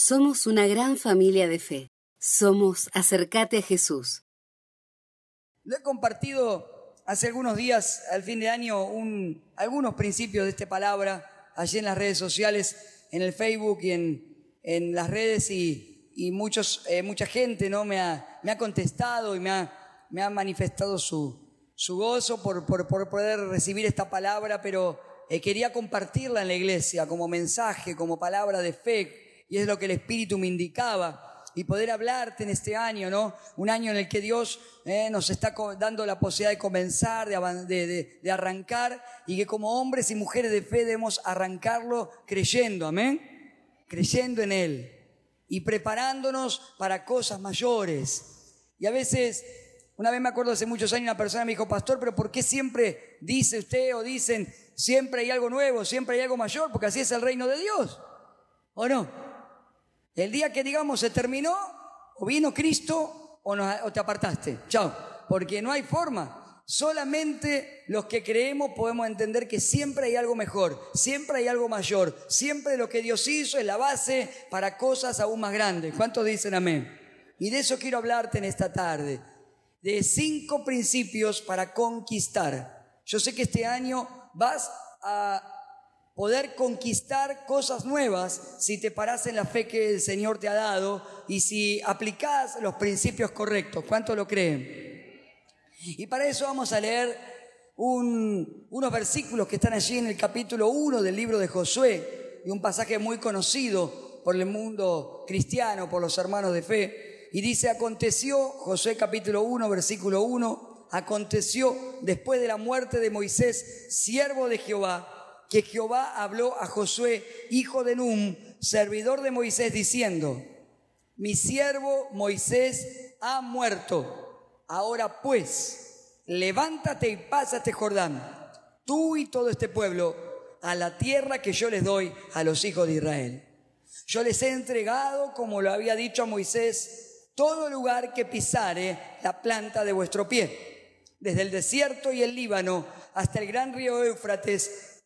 Somos una gran familia de fe. Somos Acercate a Jesús. Lo he compartido hace algunos días, al fin de año, un- algunos principios de esta palabra allí en las redes sociales, en el Facebook y en, en las redes y, y muchos, eh, mucha gente ¿no? me, ha, me ha contestado y me ha, me ha manifestado su, su gozo por, por, por poder recibir esta palabra, pero eh, quería compartirla en la iglesia como mensaje, como palabra de fe, y es lo que el Espíritu me indicaba y poder hablarte en este año, ¿no? Un año en el que Dios eh, nos está dando la posibilidad de comenzar, de- de arrancar, y que como hombres y mujeres de fe debemos arrancarlo creyendo, amén, creyendo en Él y preparándonos para cosas mayores. Y a veces, una vez me acuerdo hace muchos años, una persona me dijo, pastor, pero ¿por qué siempre dice usted o dicen, siempre hay algo nuevo, siempre hay algo mayor? Porque así es el reino de Dios, ¿o no? El día que digamos se terminó, o vino Cristo o, o te apartaste. Chao. Porque no hay forma. Solamente los que creemos podemos entender que siempre hay algo mejor, siempre hay algo mayor, siempre lo que Dios hizo es la base para cosas aún más grandes. ¿Cuántos dicen amén? Y de eso quiero hablarte en esta tarde, de cinco principios para conquistar. Yo sé que este año vas a poder conquistar cosas nuevas si te paras en la fe que el Señor te ha dado y si aplicás los principios correctos. ¿Cuánto lo creen? Y para eso vamos a leer un- unos versículos que están allí en el capítulo 1 del libro de Josué, y un pasaje muy conocido por el mundo cristiano, por los hermanos de fe. Y dice, aconteció, Josué capítulo 1, versículo 1, aconteció después de la muerte de Moisés, siervo de Jehová, que Jehová habló a Josué, hijo de Num, servidor de Moisés, diciendo, mi siervo Moisés ha muerto. Ahora pues, levántate y pásate Jordán, tú y todo este pueblo, a la tierra que yo les doy a los hijos de Israel. Yo les he entregado, como lo había dicho a Moisés, todo lugar que pisare la planta de vuestro pie, desde el desierto y el Líbano hasta el gran río Éufrates,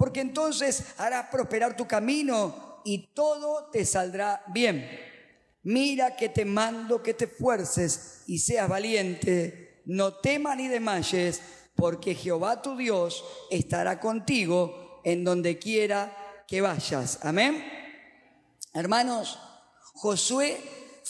porque entonces harás prosperar tu camino y todo te saldrá bien. Mira que te mando que te esfuerces y seas valiente, no temas ni desmayes, porque Jehová tu Dios estará contigo en donde quiera que vayas. Amén. Hermanos, Josué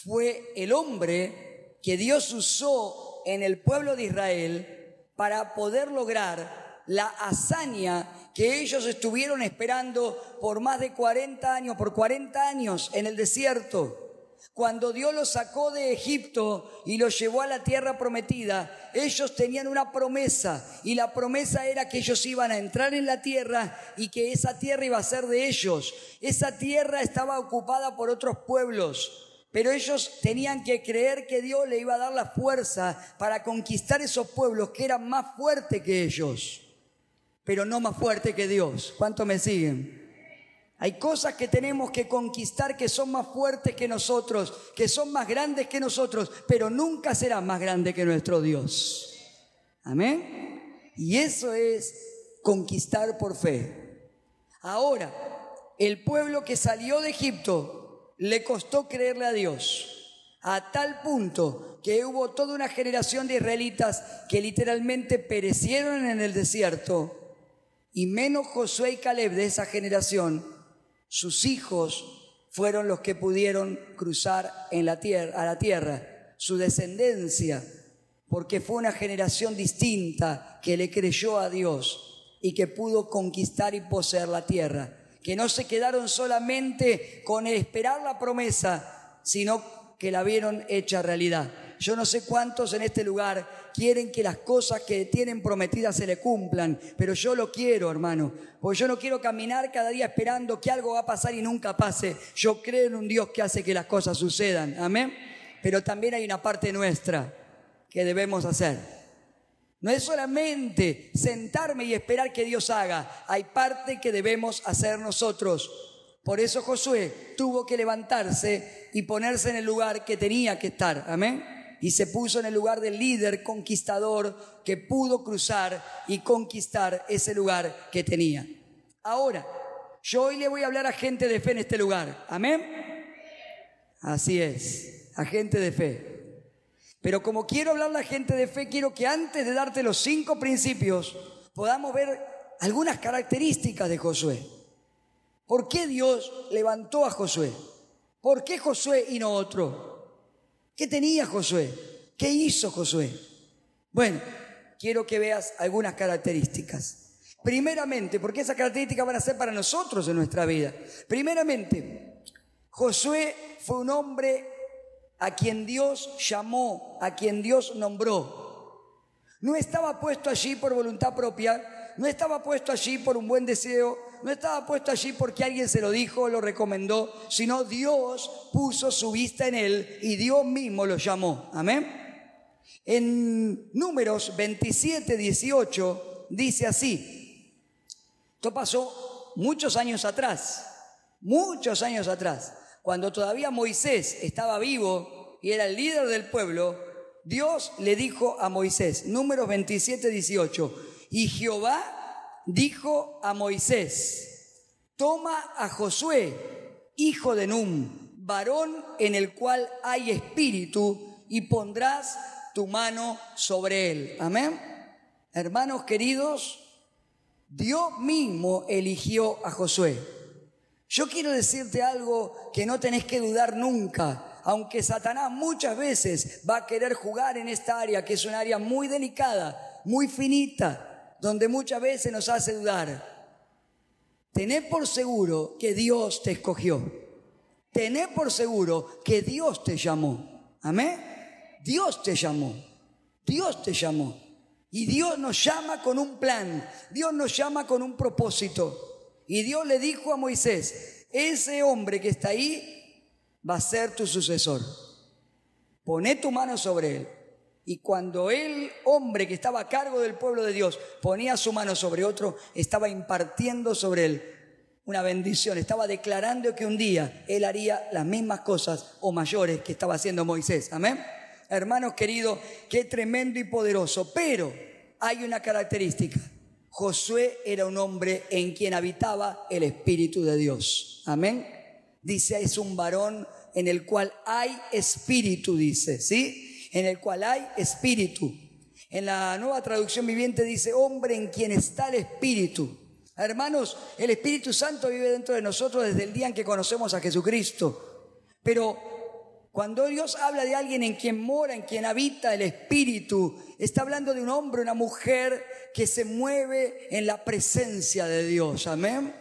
fue el hombre que Dios usó en el pueblo de Israel para poder lograr la hazaña que ellos estuvieron esperando por más de 40 años, por 40 años en el desierto. Cuando Dios los sacó de Egipto y los llevó a la tierra prometida, ellos tenían una promesa y la promesa era que ellos iban a entrar en la tierra y que esa tierra iba a ser de ellos. Esa tierra estaba ocupada por otros pueblos, pero ellos tenían que creer que Dios le iba a dar la fuerza para conquistar esos pueblos que eran más fuertes que ellos, pero no más fuertes que Dios. ¿Cuánto me siguen? Hay cosas que tenemos que conquistar que son más fuertes que nosotros, que son más grandes que nosotros, pero nunca serán más grandes que nuestro Dios. Amén. Y eso es conquistar por fe. Ahora, el pueblo que salió de Egipto le costó creerle a Dios. A tal punto que hubo toda una generación de israelitas que literalmente perecieron en el desierto. Y menos Josué y Caleb de esa generación sus hijos fueron los que pudieron cruzar en la tierra, a la tierra. su descendencia, porque fue una generación distinta que le creyó a Dios y que pudo conquistar y poseer la tierra, que no se quedaron solamente con esperar la promesa, sino que la vieron hecha realidad. Yo no sé cuántos en este lugar quieren que las cosas que tienen prometidas se le cumplan, pero yo lo quiero, hermano, porque yo no quiero caminar cada día esperando que algo va a pasar y nunca pase. Yo creo en un Dios que hace que las cosas sucedan, amén. Pero también hay una parte nuestra que debemos hacer. No es solamente sentarme y esperar que Dios haga, hay parte que debemos hacer nosotros. Por eso Josué tuvo que levantarse y ponerse en el lugar que tenía que estar. Amén y se puso en el lugar del líder conquistador que pudo cruzar y conquistar ese lugar que tenía. Ahora, yo hoy le voy a hablar a gente de fe en este lugar. Amén. Así es, a gente de fe. Pero como quiero hablar a gente de fe, quiero que antes de darte los cinco principios podamos ver algunas características de Josué. ¿Por qué Dios levantó a Josué? ¿Por qué Josué y no otro? ¿Qué tenía Josué? ¿Qué hizo Josué? Bueno, quiero que veas algunas características. Primeramente, porque esas características van a ser para nosotros en nuestra vida. Primeramente, Josué fue un hombre a quien Dios llamó, a quien Dios nombró. No estaba puesto allí por voluntad propia, no estaba puesto allí por un buen deseo, no estaba puesto allí porque alguien se lo dijo lo recomendó, sino Dios puso su vista en él y Dios mismo lo llamó. Amén. En números 27, 18 dice así, esto pasó muchos años atrás, muchos años atrás, cuando todavía Moisés estaba vivo y era el líder del pueblo, Dios le dijo a Moisés, números 27, 18, y Jehová dijo a Moisés, toma a Josué, hijo de Num, varón en el cual hay espíritu, y pondrás tu mano sobre él. Amén. Hermanos queridos, Dios mismo eligió a Josué. Yo quiero decirte algo que no tenés que dudar nunca, aunque Satanás muchas veces va a querer jugar en esta área, que es un área muy delicada, muy finita, donde muchas veces nos hace dudar. Tené por seguro que Dios te escogió. Tené por seguro que Dios te llamó. Amén. Dios te llamó. Dios te llamó. Y Dios nos llama con un plan. Dios nos llama con un propósito. Y Dios le dijo a Moisés, ese hombre que está ahí va a ser tu sucesor. Poné tu mano sobre él. Y cuando el hombre que estaba a cargo del pueblo de Dios ponía su mano sobre otro, estaba impartiendo sobre él una bendición, estaba declarando que un día él haría las mismas cosas o mayores que estaba haciendo Moisés. Amén. Hermanos queridos, qué tremendo y poderoso. Pero hay una característica. Josué era un hombre en quien habitaba el Espíritu de Dios. Amén. Dice, es un varón en el cual hay espíritu, dice, ¿sí? En el cual hay espíritu. En la nueva traducción viviente dice, hombre en quien está el espíritu. Hermanos, el Espíritu Santo vive dentro de nosotros desde el día en que conocemos a Jesucristo. Pero cuando Dios habla de alguien en quien mora, en quien habita el Espíritu, está hablando de un hombre, una mujer que se mueve en la presencia de Dios. Amén.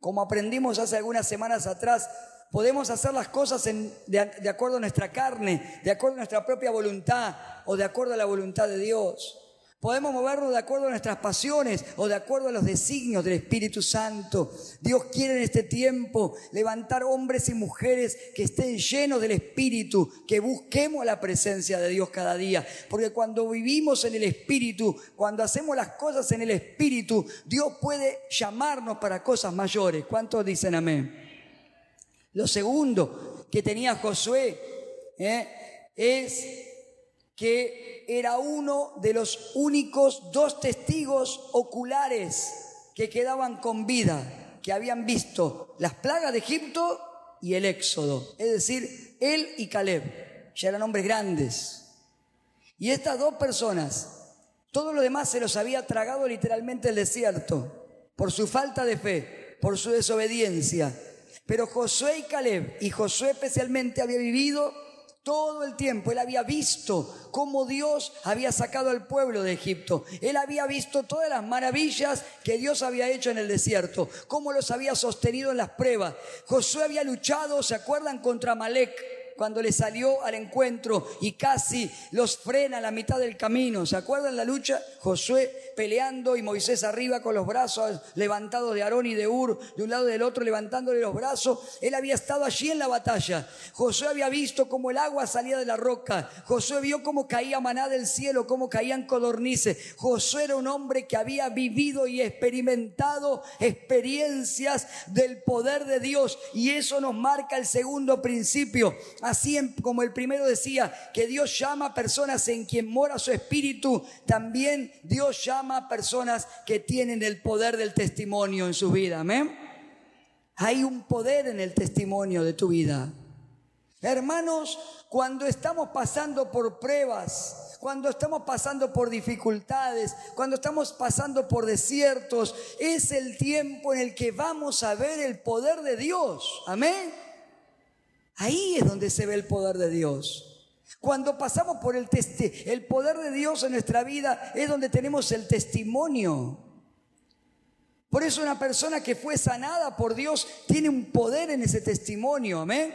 Como aprendimos hace algunas semanas atrás, podemos hacer las cosas de, acuerdo a nuestra carne, de acuerdo a nuestra propia voluntad o de acuerdo a la voluntad de Dios. Podemos movernos de acuerdo a nuestras pasiones o de acuerdo a los designios del Espíritu Santo. Dios quiere en este tiempo levantar hombres y mujeres que estén llenos del Espíritu, que busquemos la presencia de Dios cada día. Porque cuando vivimos en el Espíritu, cuando hacemos las cosas en el Espíritu, Dios puede llamarnos para cosas mayores. ¿Cuántos dicen amén? Lo segundo que tenía Josué ¿eh? es que era uno de los únicos dos testigos oculares que quedaban con vida, que habían visto las plagas de Egipto y el éxodo. Es decir, él y Caleb. Ya eran hombres grandes. Y estas dos personas, todo lo demás se los había tragado literalmente el desierto, por su falta de fe, por su desobediencia pero Josué y Caleb, y Josué especialmente, había vivido Todo el tiempo él había visto cómo Dios había sacado al pueblo de Egipto. Él había visto todas las maravillas que Dios había hecho en el desierto, cómo los había sostenido en las pruebas. Josué había luchado, ¿se acuerdan? Contra Malek cuando le salió al encuentro y casi los frena a la mitad del camino. ¿Se acuerdan la lucha? Josué peleando y Moisés arriba con los brazos levantados de Aarón y de Ur, de un lado y del otro levantándole los brazos. Él había estado allí en la batalla. Josué había visto cómo el agua salía de la roca. Josué vio cómo caía maná del cielo, cómo caían codornices. Josué era un hombre que había vivido y experimentado experiencias del poder de Dios y eso nos marca el segundo principio. Así como el primero decía que Dios llama a personas en quien mora su espíritu, también Dios llama a personas que tienen el poder del testimonio en su vida. Amén. Hay un poder en el testimonio de tu vida. Hermanos, cuando estamos pasando por pruebas, cuando estamos pasando por dificultades, cuando estamos pasando por desiertos, es el tiempo en el que vamos a ver el poder de Dios. Amén. Ahí es donde se ve el poder de Dios. Cuando pasamos por el, el poder de Dios en nuestra vida es donde tenemos el testimonio. Por eso una persona que fue sanada por Dios tiene un poder en ese testimonio, amén.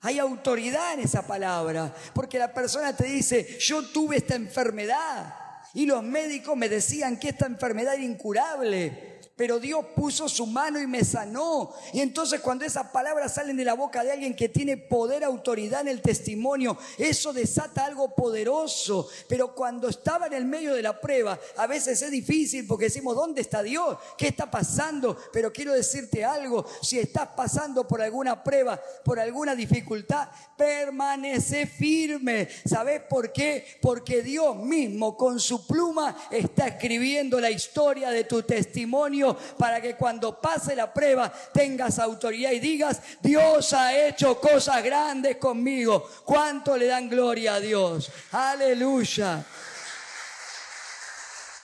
Hay autoridad en esa palabra, porque la persona te dice, yo tuve esta enfermedad y los médicos me decían que esta enfermedad era incurable pero Dios puso su mano y me sanó. Y entonces cuando esas palabras salen de la boca de alguien que tiene poder, autoridad en el testimonio, eso desata algo poderoso. Pero cuando estaba en el medio de la prueba, a veces es difícil porque decimos, ¿dónde está Dios? ¿Qué está pasando? Pero quiero decirte algo, si estás pasando por alguna prueba, por alguna dificultad, permanece firme. ¿Sabes por qué? Porque Dios mismo con su pluma está escribiendo la historia de tu testimonio para que cuando pase la prueba tengas autoridad y digas, Dios ha hecho cosas grandes conmigo. ¿Cuánto le dan gloria a Dios? Aleluya.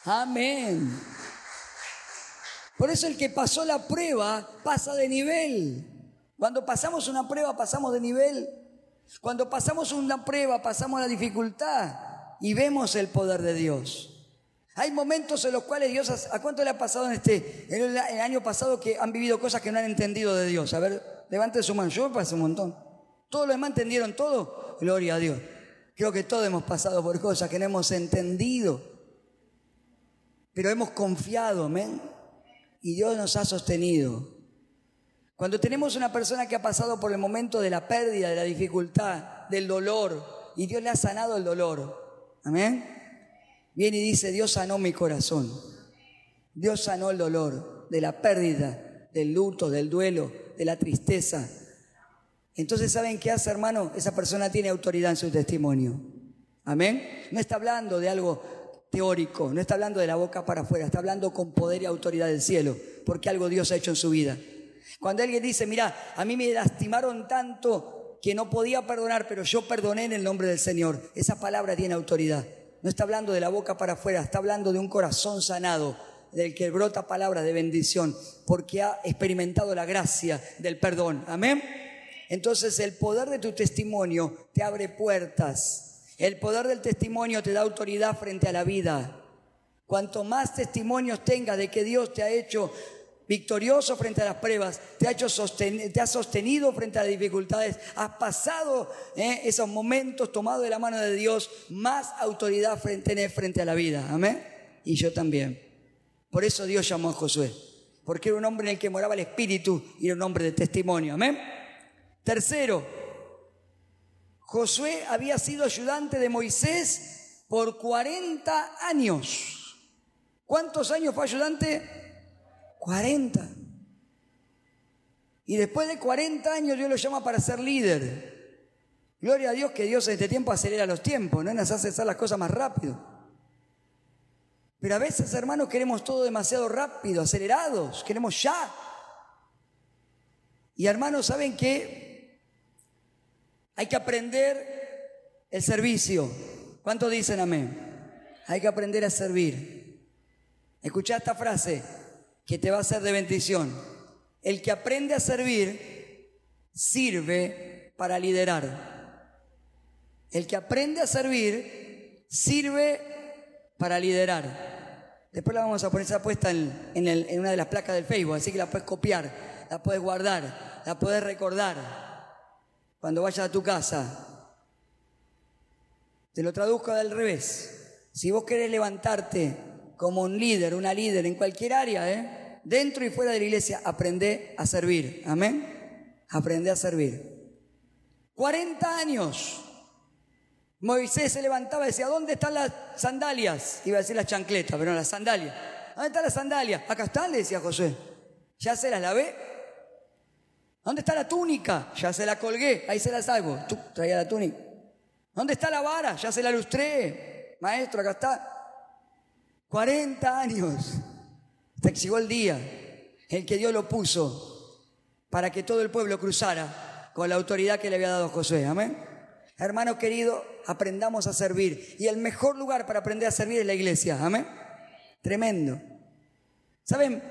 Amén. Por eso el que pasó la prueba pasa de nivel. Cuando pasamos una prueba pasamos de nivel. Cuando pasamos una prueba pasamos la dificultad y vemos el poder de Dios. Hay momentos en los cuales Dios, ¿a cuánto le ha pasado en este, en el, año pasado que han vivido cosas que no han entendido de Dios? A ver, levante su mano, yo pasé un montón. ¿Todos los demás entendieron todo? Gloria a Dios. Creo que todos hemos pasado por cosas que no hemos entendido, pero hemos confiado, amén. Y Dios nos ha sostenido. Cuando tenemos una persona que ha pasado por el momento de la pérdida, de la dificultad, del dolor, y Dios le ha sanado el dolor, amén viene y dice, Dios sanó mi corazón. Dios sanó el dolor de la pérdida, del luto, del duelo, de la tristeza. Entonces, ¿saben qué hace, hermano? Esa persona tiene autoridad en su testimonio. Amén. No está hablando de algo teórico, no está hablando de la boca para afuera, está hablando con poder y autoridad del cielo, porque algo Dios ha hecho en su vida. Cuando alguien dice, mira, a mí me lastimaron tanto que no podía perdonar, pero yo perdoné en el nombre del Señor, esa palabra tiene autoridad. No está hablando de la boca para afuera, está hablando de un corazón sanado, del que brota palabras de bendición, porque ha experimentado la gracia del perdón. Amén. Entonces el poder de tu testimonio te abre puertas. El poder del testimonio te da autoridad frente a la vida. Cuanto más testimonios tengas de que Dios te ha hecho victorioso frente a las pruebas, te ha, sostenido frente a las dificultades, has pasado eh, esos momentos tomado de la mano de Dios, más autoridad frente, frente a la vida. Amén. Y yo también. Por eso Dios llamó a Josué, porque era un hombre en el que moraba el Espíritu y era un hombre de testimonio. Amén. Tercero, Josué había sido ayudante de Moisés por 40 años. ¿Cuántos años fue ayudante? 40. Y después de 40 años Dios lo llama para ser líder. Gloria a Dios que Dios en este tiempo acelera los tiempos, no nos hace hacer las cosas más rápido. Pero a veces, hermanos, queremos todo demasiado rápido, acelerados, queremos ya. Y hermanos, ¿saben qué? Hay que aprender el servicio. ¿Cuántos dicen amén? Hay que aprender a servir. Escucha esta frase que te va a ser de bendición. El que aprende a servir, sirve para liderar. El que aprende a servir sirve para liderar. Después la vamos a poner esa puesta en, en una de las placas del Facebook, así que la puedes copiar, la puedes guardar, la puedes recordar cuando vayas a tu casa. Te lo traduzco al revés. Si vos querés levantarte como un líder, una líder en cualquier área, ¿eh? dentro y fuera de la iglesia, aprende a servir. Amén. Aprende a servir. 40 años. Moisés se levantaba y decía, ¿dónde están las sandalias? Iba a decir las chancletas, pero no, las sandalias. ¿Dónde están las sandalias? Acá están, le decía José. Ya se las lavé. ¿Dónde está la túnica? Ya se la colgué, ahí se la salgo. Traía la túnica. ¿Dónde está la vara? Ya se la lustré. Maestro, acá está. 40 años. Hasta que el día el que Dios lo puso para que todo el pueblo cruzara con la autoridad que le había dado José. Amén. Hermano querido, aprendamos a servir. Y el mejor lugar para aprender a servir es la iglesia. Amén. Tremendo. ¿Saben?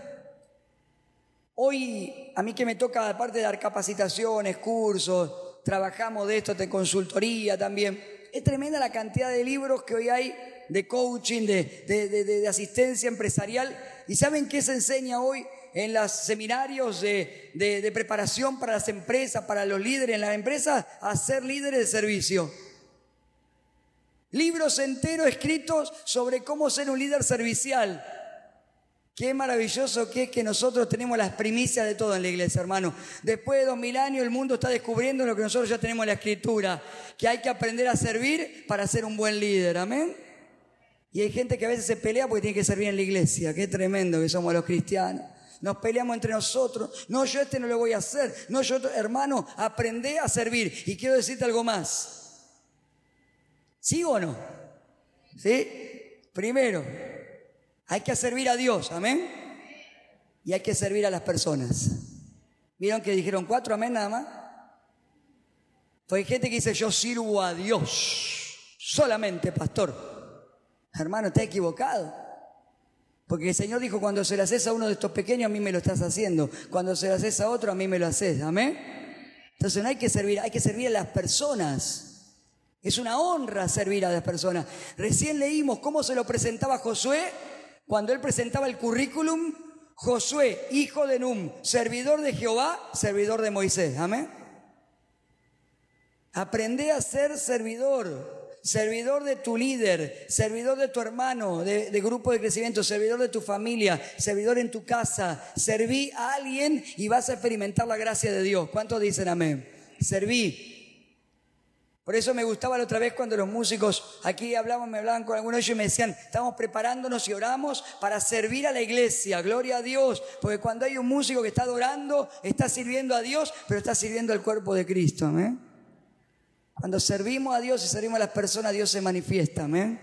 Hoy a mí que me toca, aparte de dar capacitaciones, cursos, trabajamos de esto, de consultoría también. Es tremenda la cantidad de libros que hoy hay de coaching, de, de, asistencia empresarial. ¿Y saben qué se enseña hoy en los seminarios de, preparación para las empresas, para los líderes en las empresas? A ser líderes de servicio. Libros enteros escritos sobre cómo ser un líder servicial. Qué maravilloso que es que nosotros tenemos las primicias de todo en la iglesia, hermano. Después de dos mil años el mundo está descubriendo lo que nosotros ya tenemos en la escritura, que hay que aprender a servir para ser un buen líder, amén. Y hay gente que a veces se pelea porque tiene que servir en la iglesia. Qué tremendo que somos los cristianos. Nos peleamos entre nosotros. No, yo este no lo voy a hacer. No, yo, hermano, aprendé a servir. Y quiero decirte algo más. ¿Sí o no? ¿Sí? Primero, hay que servir a Dios, amén. Y hay que servir a las personas. ¿Vieron que dijeron cuatro amén nada más? Pues hay gente que dice, yo sirvo a Dios. Solamente, pastor. Hermano, está equivocado. Porque el Señor dijo, cuando se lo haces a uno de estos pequeños, a mí me lo estás haciendo. Cuando se lo haces a otro, a mí me lo haces. Amén. Entonces no hay que servir, hay que servir a las personas. Es una honra servir a las personas. Recién leímos cómo se lo presentaba Josué cuando él presentaba el currículum, Josué, hijo de Num, servidor de Jehová, servidor de Moisés. Amén. Aprende a ser servidor, servidor de tu líder, servidor de tu hermano, de, grupo de crecimiento, servidor de tu familia, servidor en tu casa. Serví a alguien y vas a experimentar la gracia de Dios. ¿Cuántos dicen amén? Serví. Por eso me gustaba la otra vez cuando los músicos aquí hablaban, me hablaban con algunos de ellos y me decían, estamos preparándonos y oramos para servir a la iglesia, gloria a Dios, porque cuando hay un músico que está adorando, está sirviendo a Dios, pero está sirviendo al cuerpo de Cristo, amén. Cuando servimos a Dios y servimos a las personas, Dios se manifiesta, amén.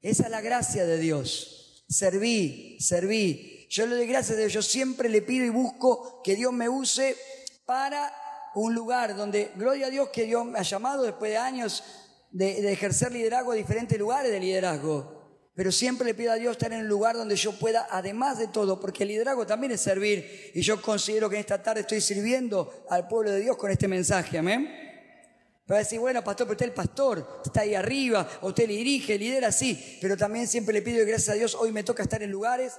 Esa es la gracia de Dios. Serví, serví. Yo le doy gracias a Dios, yo siempre le pido y busco que Dios me use para un lugar donde, gloria a Dios que Dios me ha llamado después de años de, ejercer liderazgo a diferentes lugares de liderazgo. Pero siempre le pido a Dios estar en un lugar donde yo pueda, además de todo, porque el liderazgo también es servir. Y yo considero que en esta tarde estoy sirviendo al pueblo de Dios con este mensaje. Amén. Para decir, bueno, pastor, pero usted es el pastor, está ahí arriba, usted dirige, lidera, sí. Pero también siempre le pido, gracias a Dios, hoy me toca estar en lugares.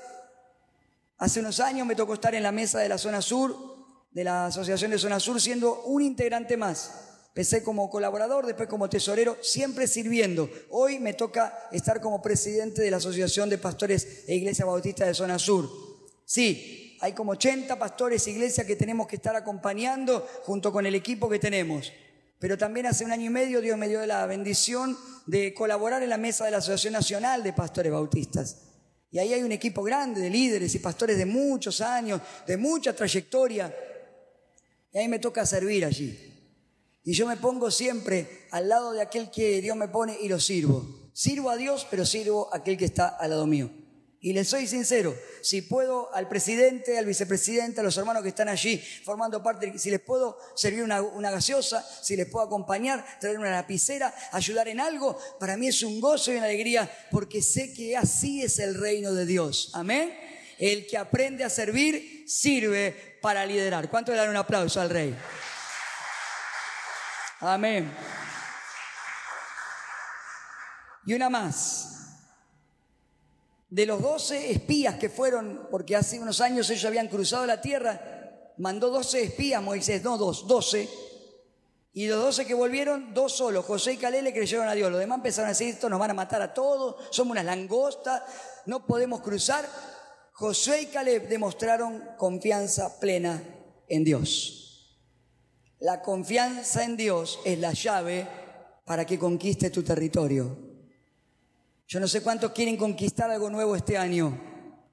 Hace unos años me tocó estar en la mesa de la zona sur, de la Asociación de Zona Sur, siendo un integrante más. Empecé como colaborador, después como tesorero, siempre sirviendo. Hoy me toca estar como presidente de la Asociación de Pastores e Iglesia Bautista de Zona Sur. Sí, hay como 80 pastores e iglesias que tenemos que estar acompañando junto con el equipo que tenemos. Pero también hace un año y medio Dios me dio la bendición de colaborar en la mesa de la Asociación Nacional de Pastores Bautistas. Y ahí hay un equipo grande de líderes y pastores de muchos años, de mucha trayectoria, y a mí me toca servir allí. Y yo me pongo siempre al lado de aquel que Dios me pone y lo sirvo. Sirvo a Dios, pero sirvo a aquel que está al lado mío. Y les soy sincero, si puedo al presidente, al vicepresidente, a los hermanos que están allí formando parte, si les puedo servir una, gaseosa, si les puedo acompañar, traer una lapicera, ayudar en algo, para mí es un gozo y una alegría porque sé que así es el reino de Dios. Amén. El que aprende a servir, sirve para liderar. ¿Cuánto le dan un aplauso al rey? Amén. Y una más. De los doce espías que fueron, porque hace unos años ellos habían cruzado la tierra, mandó doce espías Moisés, no dos, doce. Y los doce que volvieron, dos solos, José y Caleb le creyeron a Dios. Los demás empezaron a decir, esto nos van a matar a todos, somos unas langostas, no podemos cruzar. José y Caleb demostraron confianza plena en Dios. La confianza en Dios es la llave para que conquiste tu territorio. Yo no sé cuántos quieren conquistar algo nuevo este año.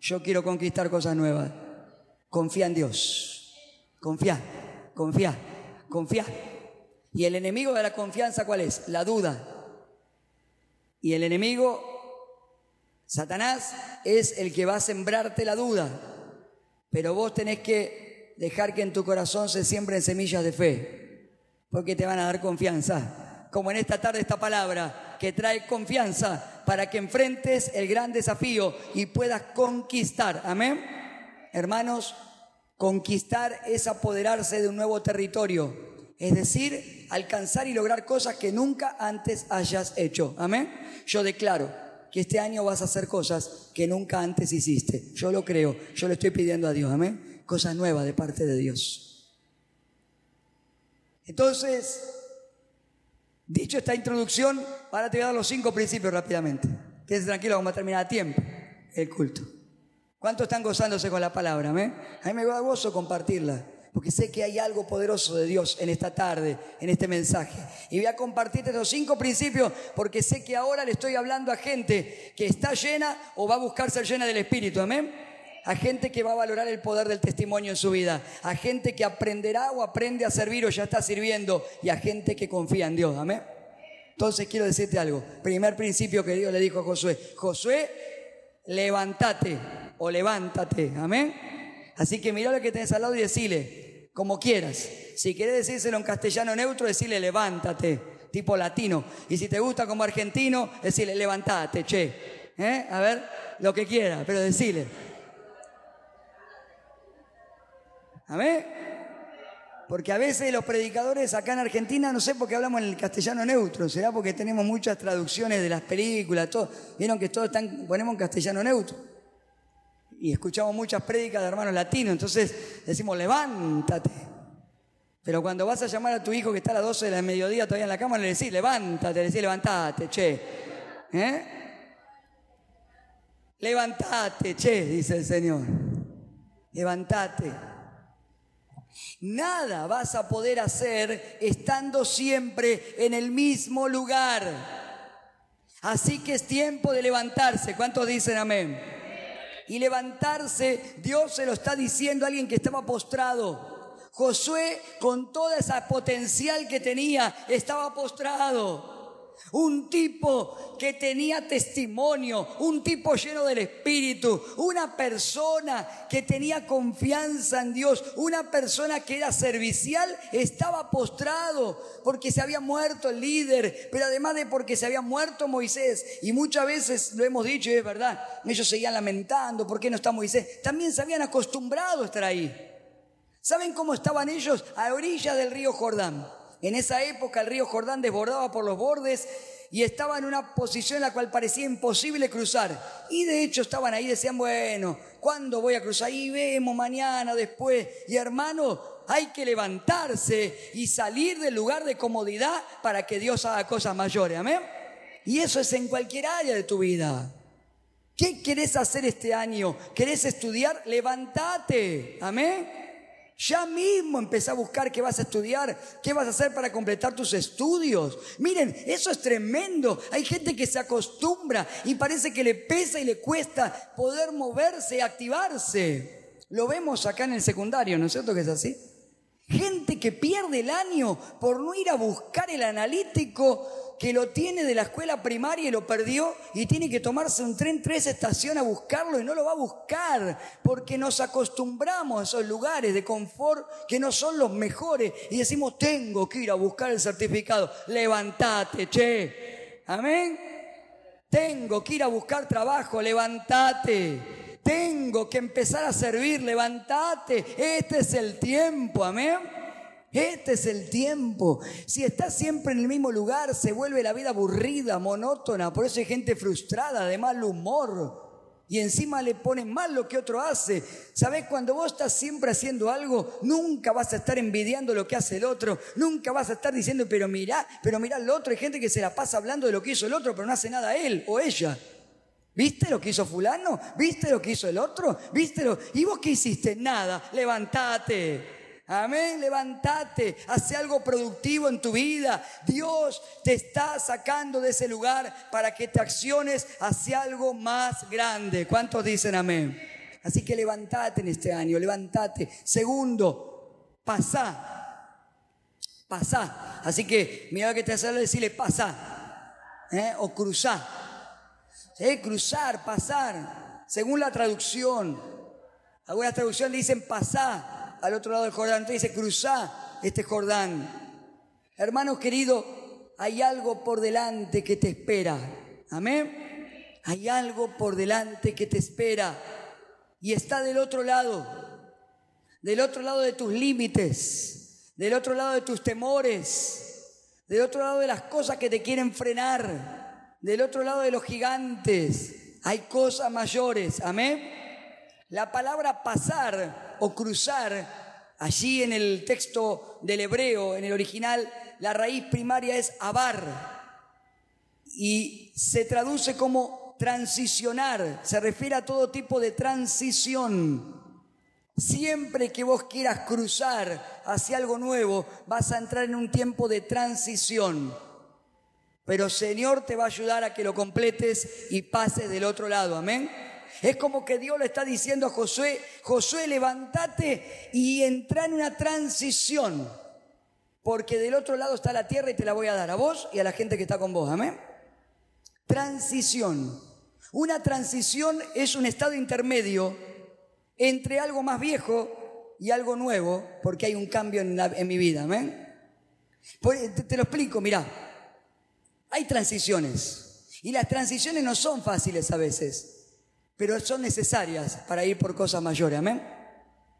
Yo quiero conquistar cosas nuevas. Confía en Dios. Confía, confía, confía. Y el enemigo de la confianza, ¿cuál es? La duda. Y el enemigo, Satanás, es el que va a sembrarte la duda. Pero vos tenés que dejar que en tu corazón se siembren semillas de fe. Porque te van a dar confianza. Como en esta tarde esta palabra que trae confianza para que enfrentes el gran desafío y puedas conquistar. Amén. Hermanos, conquistar es apoderarse de un nuevo territorio, es decir, alcanzar y lograr cosas que nunca antes hayas hecho. Amén. Yo declaro que este año vas a hacer cosas que nunca antes hiciste. Yo lo creo, yo le estoy pidiendo a Dios. Amén. Cosas nuevas de parte de Dios. Entonces, Dicho esta introducción, ahora te voy a dar los cinco principios rápidamente. Quédense tranquilo, vamos a terminar a tiempo el culto. ¿Cuántos están gozándose con la palabra? A mí me da gozo compartirla, porque sé que hay algo poderoso de Dios en esta tarde, en este mensaje. Y voy a compartirte los cinco principios, porque sé que ahora le estoy hablando a gente que está llena o va a buscar ser llena del Espíritu. Amén a gente que va a valorar el poder del testimonio en su vida, a gente que aprenderá o aprende a servir o ya está sirviendo y a gente que confía en Dios. Amén. Entonces quiero decirte algo. Primer principio que Dios le dijo a Josué. Josué, levántate o levántate. Amén. Así que mira lo que tenés al lado y decile, como quieras. Si querés decírselo en castellano neutro, decile levántate, tipo latino. Y si te gusta como argentino, decile levántate, che. ¿Eh? A ver, lo que quiera, pero decile. Amén. Porque a veces los predicadores acá en Argentina, no sé por qué hablamos en el castellano neutro, será porque tenemos muchas traducciones de las películas. Vieron que todos están, ponemos en castellano neutro. Y escuchamos muchas prédicas de hermanos latinos, entonces decimos, levántate. Pero cuando vas a llamar a tu hijo que está a las 12 de la mediodía todavía en la cama, le decís, levántate, le decís, levántate, che. ¿Eh? Levántate, che, dice el Señor. Levántate. Nada vas a poder hacer estando siempre en el mismo lugar. Así que es tiempo de levantarse. ¿Cuántos dicen amén? Y levantarse, Dios se lo está diciendo a alguien que estaba postrado. Josué, con toda esa potencial que tenía, estaba postrado un tipo que tenía testimonio, un tipo lleno del Espíritu, una persona que tenía confianza en Dios, una persona que era servicial, estaba postrado porque se había muerto el líder, pero además de porque se había muerto Moisés, y muchas veces lo hemos dicho y es verdad, ellos seguían lamentando, ¿por qué no está Moisés? También se habían acostumbrado a estar ahí. ¿Saben cómo estaban ellos? A orilla del río Jordán. En esa época el río Jordán desbordaba por los bordes y estaba en una posición en la cual parecía imposible cruzar. Y de hecho estaban ahí, decían, bueno, ¿cuándo voy a cruzar? Y vemos mañana, después. Y hermano, hay que levantarse y salir del lugar de comodidad para que Dios haga cosas mayores. Amén. Y eso es en cualquier área de tu vida. ¿Qué querés hacer este año? ¿Querés estudiar? Levántate. Amén. Ya mismo empecé a buscar qué vas a estudiar, qué vas a hacer para completar tus estudios. Miren, eso es tremendo. Hay gente que se acostumbra y parece que le pesa y le cuesta poder moverse activarse. Lo vemos acá en el secundario, ¿no es cierto que es así? Gente que pierde el año por no ir a buscar el analítico que lo tiene de la escuela primaria y lo perdió y tiene que tomarse un tren tres estaciones a buscarlo y no lo va a buscar porque nos acostumbramos a esos lugares de confort que no son los mejores y decimos tengo que ir a buscar el certificado. Levantate, che. Amén. Tengo que ir a buscar trabajo, levantate. Tengo que empezar a servir, levantate. Este es el tiempo, amén. Este es el tiempo. Si estás siempre en el mismo lugar, se vuelve la vida aburrida, monótona. Por eso hay gente frustrada, de mal humor. Y encima le ponen mal lo que otro hace. ¿Sabes? Cuando vos estás siempre haciendo algo, nunca vas a estar envidiando lo que hace el otro. Nunca vas a estar diciendo, pero mirá, pero mirá el otro. Hay gente que se la pasa hablando de lo que hizo el otro, pero no hace nada él o ella. ¿Viste lo que hizo fulano? ¿Viste lo que hizo el otro? ¿Viste lo? ¿Y vos qué hiciste? Nada. Levantate. Amén, levántate, hace algo productivo en tu vida. Dios te está sacando de ese lugar para que te acciones hacia algo más grande. ¿Cuántos dicen amén? Así que levántate en este año, levántate. Segundo, pasá. Pasá. Así que mira que te hace decirle pasá. ¿eh? O cruzá. Cruzar, pasar. Según la traducción. Algunas traducciones dicen pasá al otro lado del Jordán. Entonces dice, cruzá este Jordán. Hermanos queridos, hay algo por delante que te espera. Amén. Hay algo por delante que te espera. Y está del otro lado. Del otro lado de tus límites. Del otro lado de tus temores. Del otro lado de las cosas que te quieren frenar. Del otro lado de los gigantes. Hay cosas mayores. Amén. La palabra pasar o cruzar, allí en el texto del hebreo, en el original, la raíz primaria es abar y se traduce como transicionar, se refiere a todo tipo de transición. Siempre que vos quieras cruzar hacia algo nuevo, vas a entrar en un tiempo de transición. Pero Señor te va a ayudar a que lo completes y pases del otro lado. Amén. Es como que Dios le está diciendo a Josué, Josué, levántate y entra en una transición, porque del otro lado está la tierra y te la voy a dar a vos y a la gente que está con vos. Amén. Transición. Una transición es un estado intermedio entre algo más viejo y algo nuevo, porque hay un cambio en, mi vida. Amén. Te, lo explico, mira. Hay transiciones. Y las transiciones no son fáciles a veces pero son necesarias para ir por cosas mayores. Amén.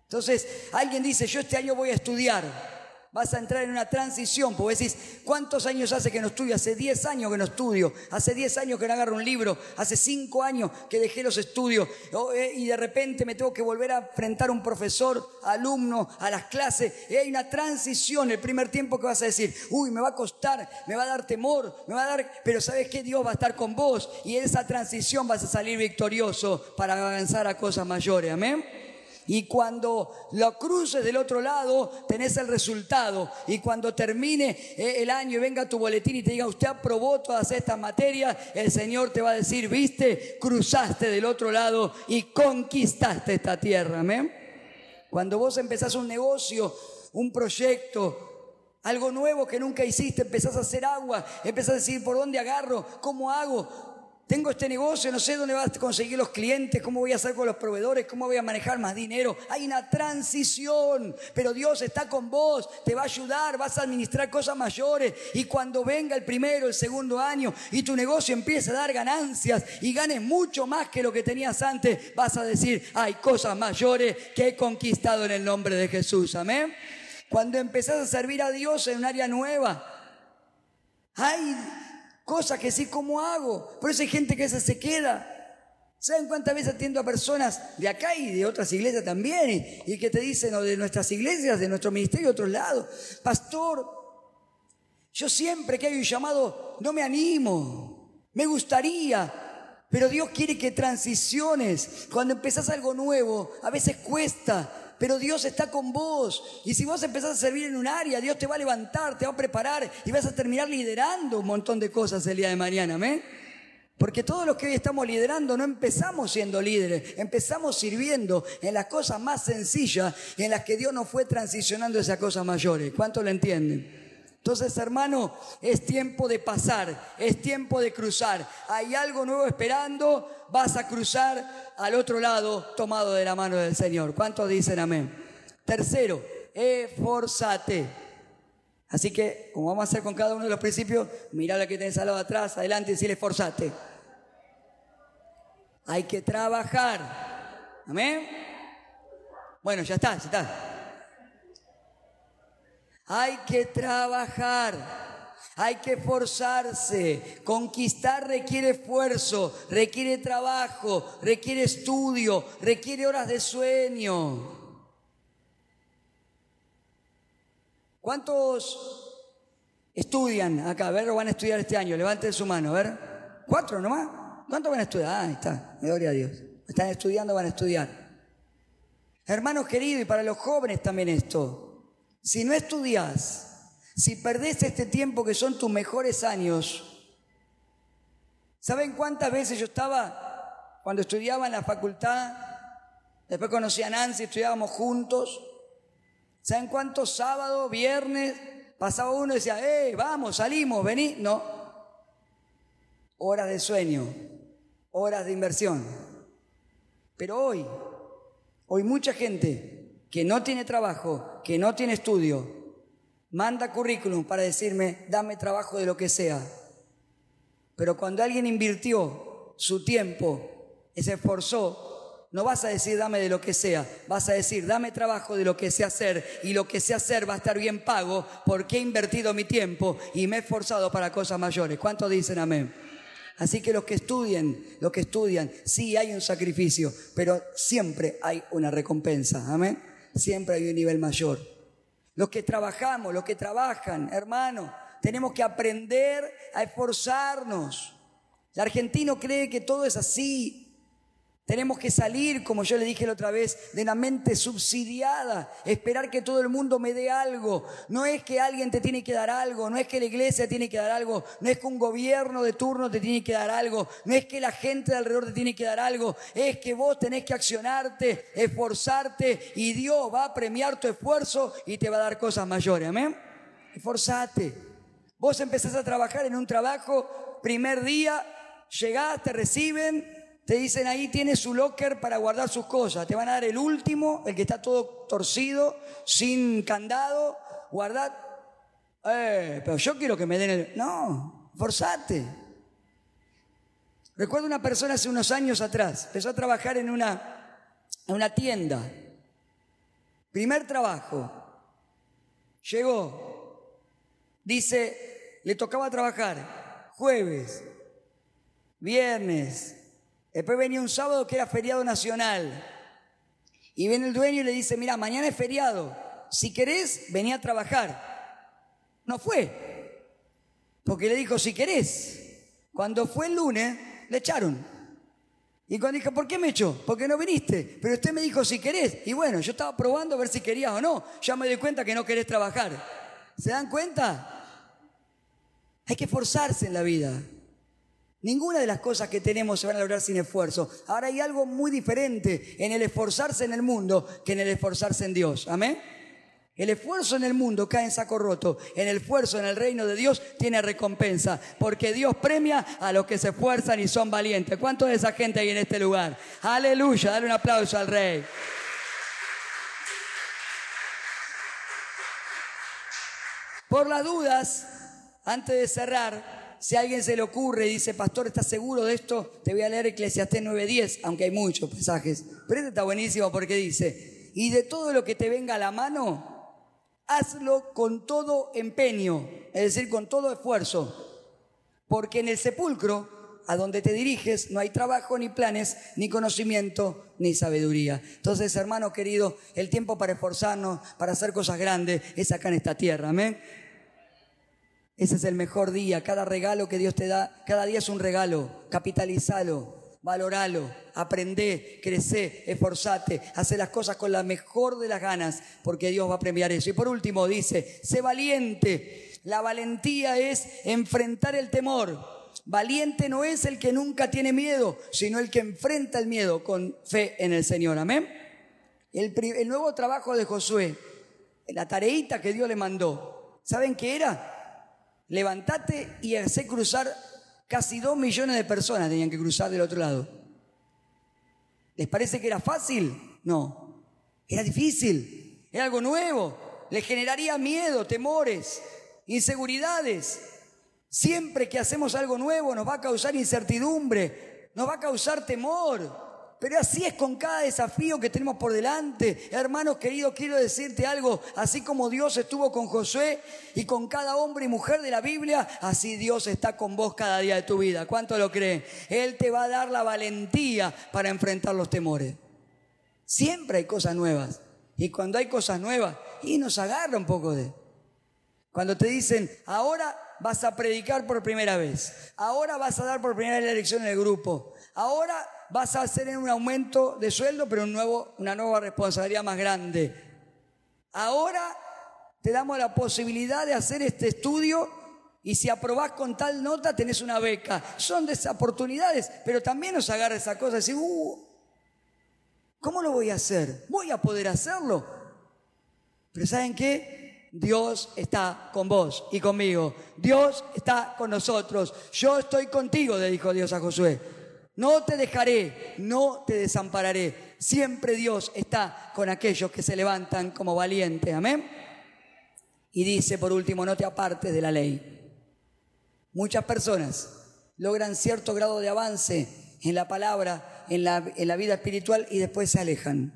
Entonces, alguien dice, yo este año voy a estudiar. Vas a entrar en una transición, porque decís, ¿cuántos años hace que no estudio? Hace 10 años que no estudio, hace 10 años que no agarro un libro, hace 5 años que dejé los estudios oh, eh, y de repente me tengo que volver a enfrentar a un profesor, alumno, a las clases. Y hay una transición, el primer tiempo que vas a decir, uy, me va a costar, me va a dar temor, me va a dar, pero sabes que Dios va a estar con vos y en esa transición vas a salir victorioso para avanzar a cosas mayores. Amén. Y cuando lo cruces del otro lado, tenés el resultado. Y cuando termine eh, el año y venga tu boletín y te diga, usted aprobó todas estas materias, el Señor te va a decir, viste, cruzaste del otro lado y conquistaste esta tierra. Amén. Cuando vos empezás un negocio, un proyecto, algo nuevo que nunca hiciste, empezás a hacer agua, empezás a decir, ¿por dónde agarro? ¿Cómo hago? Tengo este negocio, no sé dónde vas a conseguir los clientes, cómo voy a hacer con los proveedores, cómo voy a manejar más dinero. Hay una transición, pero Dios está con vos, te va a ayudar, vas a administrar cosas mayores. Y cuando venga el primero, el segundo año y tu negocio empiece a dar ganancias y ganes mucho más que lo que tenías antes, vas a decir, hay cosas mayores que he conquistado en el nombre de Jesús. Amén. Cuando empezás a servir a Dios en un área nueva, hay Cosa que sí, ¿cómo hago? Por eso hay gente que se queda. ¿Saben cuántas veces atiendo a personas de acá y de otras iglesias también? Y, que te dicen, o de nuestras iglesias, de nuestro ministerio, de otros lados, pastor, yo siempre que hay un llamado no me animo, me gustaría, pero Dios quiere que transiciones. Cuando empezás algo nuevo, a veces cuesta, pero Dios está con vos. Y si vos empezás a servir en un área, Dios te va a levantar, te va a preparar y vas a terminar liderando un montón de cosas el día de mañana. Amén. Porque todos los que hoy estamos liderando no empezamos siendo líderes, empezamos sirviendo en las cosas más sencillas en las que Dios nos fue transicionando esas cosas mayores. ¿Cuánto lo entienden? Entonces, hermano, es tiempo de pasar, es tiempo de cruzar. Hay algo nuevo esperando, vas a cruzar al otro lado tomado de la mano del Señor. ¿Cuántos dicen amén? Tercero, esforzate. Así que, como vamos a hacer con cada uno de los principios, mira la que tenés al lado atrás, adelante y decirle esforzate. Hay que trabajar. Amén. Bueno, ya está, ya está. Hay que trabajar. Hay que esforzarse. Conquistar requiere esfuerzo, requiere trabajo, requiere estudio, requiere horas de sueño. ¿Cuántos estudian acá? A ver, van a estudiar este año. Levanten su mano, a ver. ¿Cuatro nomás? ¿Cuántos van a estudiar? Ah, ahí está. Gloria a Dios. Están estudiando, van a estudiar. Hermanos queridos, y para los jóvenes también esto. Si no estudias, si perdés este tiempo que son tus mejores años, ¿saben cuántas veces yo estaba cuando estudiaba en la facultad? Después conocí a Nancy, estudiábamos juntos. ¿Saben cuántos sábados, viernes, pasaba uno y decía, eh, vamos, salimos, vení? No. Horas de sueño, horas de inversión. Pero hoy, hoy mucha gente que no tiene trabajo, que no tiene estudio, manda currículum para decirme, dame trabajo de lo que sea. Pero cuando alguien invirtió su tiempo y se esforzó, no vas a decir dame de lo que sea, vas a decir dame trabajo de lo que sé hacer y lo que sé hacer va a estar bien pago porque he invertido mi tiempo y me he esforzado para cosas mayores. ¿Cuántos dicen amén? Así que los que estudien, los que estudian, sí hay un sacrificio, pero siempre hay una recompensa. Amén. Siempre hay un nivel mayor. Los que trabajamos, los que trabajan, hermano, tenemos que aprender a esforzarnos. El argentino cree que todo es así. Tenemos que salir, como yo le dije la otra vez, de una mente subsidiada, esperar que todo el mundo me dé algo. No es que alguien te tiene que dar algo, no es que la iglesia tiene que dar algo, no es que un gobierno de turno te tiene que dar algo, no es que la gente de alrededor te tiene que dar algo, es que vos tenés que accionarte, esforzarte y Dios va a premiar tu esfuerzo y te va a dar cosas mayores. Amén. Esforzate. Vos empezás a trabajar en un trabajo, primer día, llegás, te reciben, te dicen ahí tiene su locker para guardar sus cosas. Te van a dar el último, el que está todo torcido, sin candado. Guardad. Eh, pero yo quiero que me den el. No, forzate. Recuerdo una persona hace unos años atrás, empezó a trabajar en una, en una tienda. Primer trabajo. Llegó. Dice, le tocaba trabajar jueves, viernes, Después venía un sábado que era feriado nacional. Y viene el dueño y le dice, mira, mañana es feriado. Si querés, venía a trabajar. No fue. Porque le dijo, si querés. Cuando fue el lunes, le echaron. Y cuando dijo, ¿por qué me echó? Porque no viniste. Pero usted me dijo, si querés. Y bueno, yo estaba probando a ver si querías o no. Ya me di cuenta que no querés trabajar. ¿Se dan cuenta? Hay que esforzarse en la vida. Ninguna de las cosas que tenemos se van a lograr sin esfuerzo. Ahora hay algo muy diferente en el esforzarse en el mundo que en el esforzarse en Dios. Amén. El esfuerzo en el mundo cae en saco roto. En el esfuerzo en el reino de Dios tiene recompensa. Porque Dios premia a los que se esfuerzan y son valientes. ¿Cuánto de esa gente hay en este lugar? Aleluya. Dale un aplauso al rey. Por las dudas, antes de cerrar, si a alguien se le ocurre y dice, pastor, ¿estás seguro de esto? Te voy a leer Eclesiastés 9.10, aunque hay muchos pasajes. Pero este está buenísimo porque dice, y de todo lo que te venga a la mano, hazlo con todo empeño, es decir, con todo esfuerzo. Porque en el sepulcro, a donde te diriges, no hay trabajo, ni planes, ni conocimiento, ni sabiduría. Entonces, hermano querido, el tiempo para esforzarnos, para hacer cosas grandes, es acá en esta tierra. Amén. Ese es el mejor día. Cada regalo que Dios te da, cada día es un regalo. Capitalizalo, valoralo, aprende, crece, esforzate, hace las cosas con la mejor de las ganas, porque Dios va a premiar eso. Y por último dice, sé valiente. La valentía es enfrentar el temor. Valiente no es el que nunca tiene miedo, sino el que enfrenta el miedo con fe en el Señor. Amén. El, el nuevo trabajo de Josué, la tareita que Dios le mandó, ¿saben qué era? Levantate y hacé cruzar casi dos millones de personas tenían que cruzar del otro lado. ¿Les parece que era fácil? No, era difícil, era algo nuevo, le generaría miedo, temores, inseguridades. Siempre que hacemos algo nuevo nos va a causar incertidumbre, nos va a causar temor. Pero así es con cada desafío que tenemos por delante. Hermanos queridos, quiero decirte algo. Así como Dios estuvo con Josué y con cada hombre y mujer de la Biblia, así Dios está con vos cada día de tu vida. ¿Cuánto lo creen? Él te va a dar la valentía para enfrentar los temores. Siempre hay cosas nuevas. Y cuando hay cosas nuevas, y nos agarra un poco de... Cuando te dicen, ahora vas a predicar por primera vez, ahora vas a dar por primera vez la elección en el grupo, ahora vas a hacer un aumento de sueldo, pero una nueva responsabilidad más grande. Ahora te damos la posibilidad de hacer este estudio y si aprobás con tal nota tenés una beca. Son desoportunidades, pero también nos agarra esa cosa de decir, uh, ¿cómo lo voy a hacer? ¿Voy a poder hacerlo? Pero ¿saben qué? Dios está con vos y conmigo. Dios está con nosotros. Yo estoy contigo, le dijo Dios a Josué. No te dejaré, no te desampararé. Siempre Dios está con aquellos que se levantan como valientes. Amén. Y dice por último, no te apartes de la ley. Muchas personas logran cierto grado de avance en la palabra, en la, en la vida espiritual y después se alejan.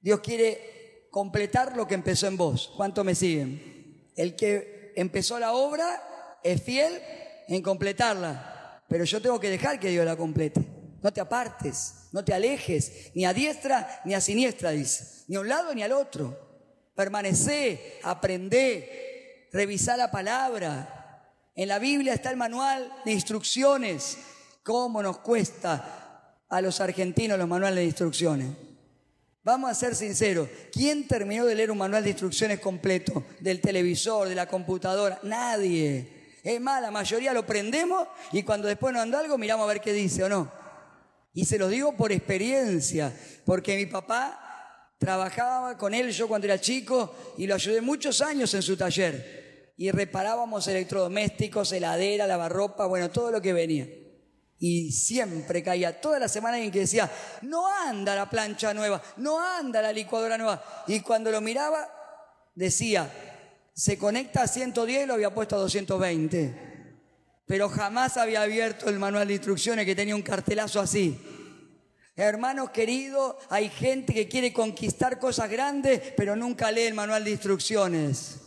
Dios quiere completar lo que empezó en vos. ¿Cuánto me siguen? El que empezó la obra es fiel en completarla pero yo tengo que dejar que Dios la complete. No te apartes, no te alejes, ni a diestra ni a siniestra, dice, ni a un lado ni al otro. Permanecé, aprendé, revisá la palabra. En la Biblia está el manual de instrucciones. ¿Cómo nos cuesta a los argentinos los manuales de instrucciones? Vamos a ser sinceros, ¿quién terminó de leer un manual de instrucciones completo del televisor, de la computadora? Nadie. Es más, la mayoría lo prendemos y cuando después nos anda algo miramos a ver qué dice o no. Y se lo digo por experiencia, porque mi papá trabajaba con él yo cuando era chico y lo ayudé muchos años en su taller. Y reparábamos electrodomésticos, heladera, lavarropa, bueno, todo lo que venía. Y siempre caía, toda la semana alguien que decía, no anda la plancha nueva, no anda la licuadora nueva. Y cuando lo miraba, decía, se conecta a 110 y lo había puesto a 220. Pero jamás había abierto el manual de instrucciones que tenía un cartelazo así. Hermanos queridos, hay gente que quiere conquistar cosas grandes, pero nunca lee el manual de instrucciones.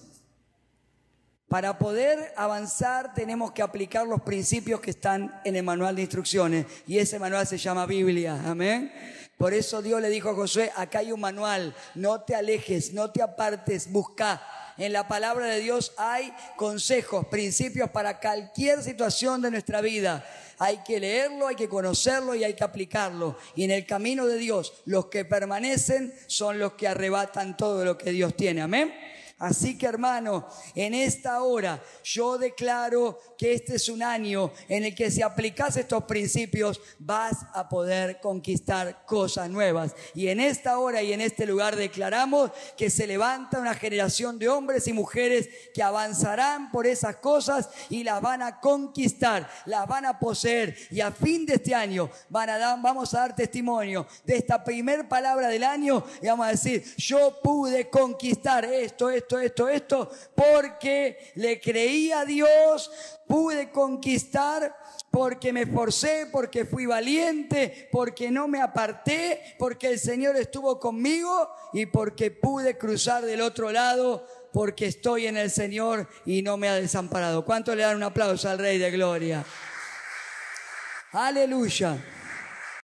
Para poder avanzar tenemos que aplicar los principios que están en el manual de instrucciones y ese manual se llama Biblia. Amén. Por eso Dios le dijo a Josué, acá hay un manual, no te alejes, no te apartes, busca en la palabra de Dios hay consejos, principios para cualquier situación de nuestra vida. Hay que leerlo, hay que conocerlo y hay que aplicarlo. Y en el camino de Dios, los que permanecen son los que arrebatan todo lo que Dios tiene. Amén. Así que hermano, en esta hora yo declaro que este es un año en el que si aplicas estos principios vas a poder conquistar cosas nuevas. Y en esta hora y en este lugar declaramos que se levanta una generación de hombres y mujeres que avanzarán por esas cosas y las van a conquistar, las van a poseer. Y a fin de este año van a dar, vamos a dar testimonio de esta primer palabra del año y vamos a decir, yo pude conquistar esto, esto esto, esto, esto, porque le creí a Dios, pude conquistar porque me esforcé, porque fui valiente, porque no me aparté, porque el Señor estuvo conmigo y porque pude cruzar del otro lado, porque estoy en el Señor y no me ha desamparado. ¿Cuánto le dan un aplauso al Rey de Gloria? Aleluya.